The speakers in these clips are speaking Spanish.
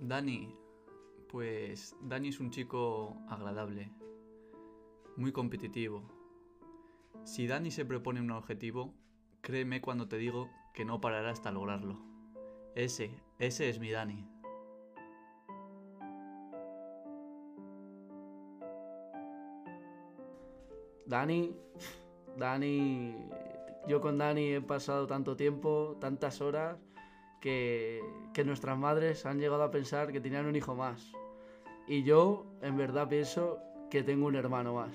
Dani, pues Dani es un chico agradable, muy competitivo. Si Dani se propone un objetivo, créeme cuando te digo que no parará hasta lograrlo. Ese, ese es mi Dani. Dani, Dani, yo con Dani he pasado tanto tiempo, tantas horas, que, nuestras madres han llegado a pensar que tenían un hijo más. Y yo, en verdad, pienso que tengo un hermano más.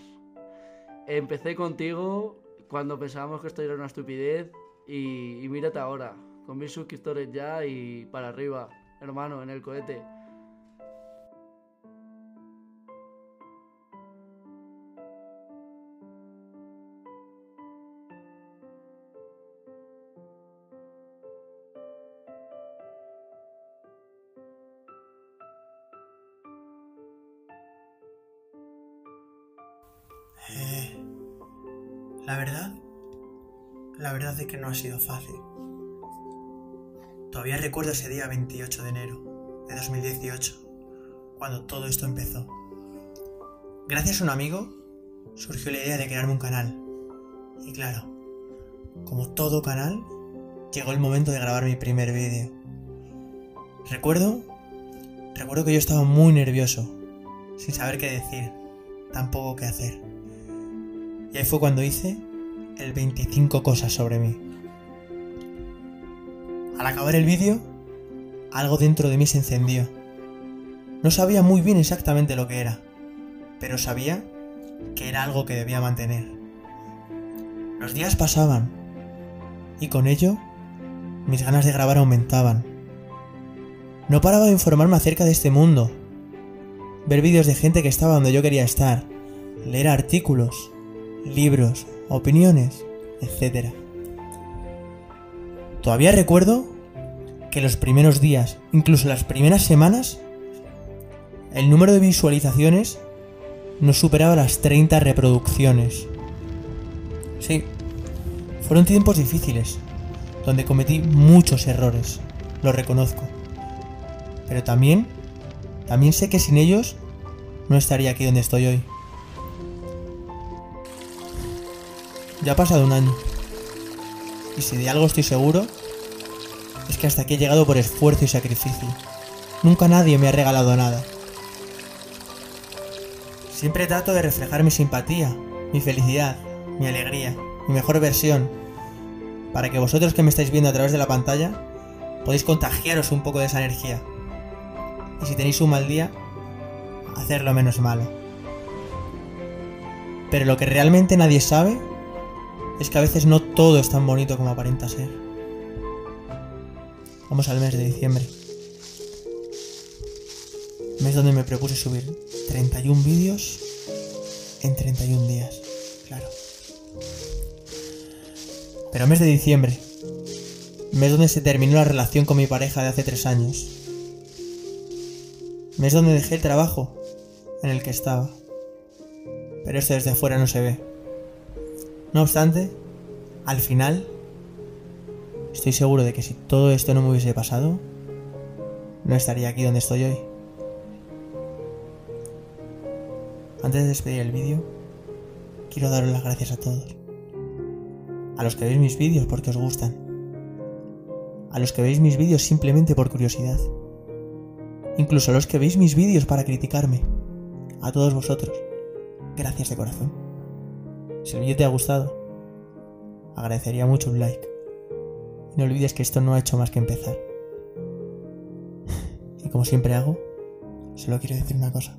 Empecé contigo cuando pensábamos que esto era una estupidez y, y mírate ahora, con mil suscriptores ya y para arriba, hermano, en el cohete. Eh, la verdad, la verdad es que no ha sido fácil. Todavía recuerdo ese día 28 de enero de 2018, cuando todo esto empezó. Gracias a un amigo, surgió la idea de crearme un canal. Y claro, como todo canal, llegó el momento de grabar mi primer vídeo. Recuerdo, recuerdo que yo estaba muy nervioso, sin saber qué decir, tampoco qué hacer. Y ahí fue cuando hice el 25 cosas sobre mí. Al acabar el vídeo, algo dentro de mí se encendió. No sabía muy bien exactamente lo que era, pero sabía que era algo que debía mantener. Los días pasaban y con ello mis ganas de grabar aumentaban. No paraba de informarme acerca de este mundo, ver vídeos de gente que estaba donde yo quería estar, leer artículos, libros, opiniones, etc. Todavía recuerdo que los primeros días, incluso las primeras semanas, el número de visualizaciones no superaba las 30 reproducciones. Sí, fueron tiempos difíciles, donde cometí muchos errores, lo reconozco. Pero también, también sé que sin ellos no estaría aquí donde estoy hoy. Ya ha pasado un año. Y si de algo estoy seguro, es que hasta aquí he llegado por esfuerzo y sacrificio. Nunca nadie me ha regalado nada. Siempre trato de reflejar mi simpatía, mi felicidad, mi alegría, mi mejor versión, para que vosotros que me estáis viendo a través de la pantalla podéis contagiaros un poco de esa energía. Y si tenéis un mal día, hacerlo menos malo. Pero lo que realmente nadie sabe es que a veces no todo es tan bonito como aparenta ser. Vamos al mes de diciembre. Mes donde me propuse subir 31 vídeos en 31 días. Claro. Pero mes de diciembre. Mes donde se terminó la relación con mi pareja de hace 3 años. Mes donde dejé el trabajo en el que estaba. Pero esto desde afuera no se ve. No obstante, al final, estoy seguro de que si todo esto no me hubiese pasado, no estaría aquí donde estoy hoy. Antes de despedir el vídeo, quiero daros las gracias a todos. A los que veis mis vídeos porque os gustan. A los que veis mis vídeos simplemente por curiosidad. Incluso a los que veis mis vídeos para criticarme. A todos vosotros. Gracias de corazón. Si el vídeo te ha gustado, agradecería mucho un like. Y no olvides que esto no ha hecho más que empezar. y como siempre hago, solo quiero decir una cosa.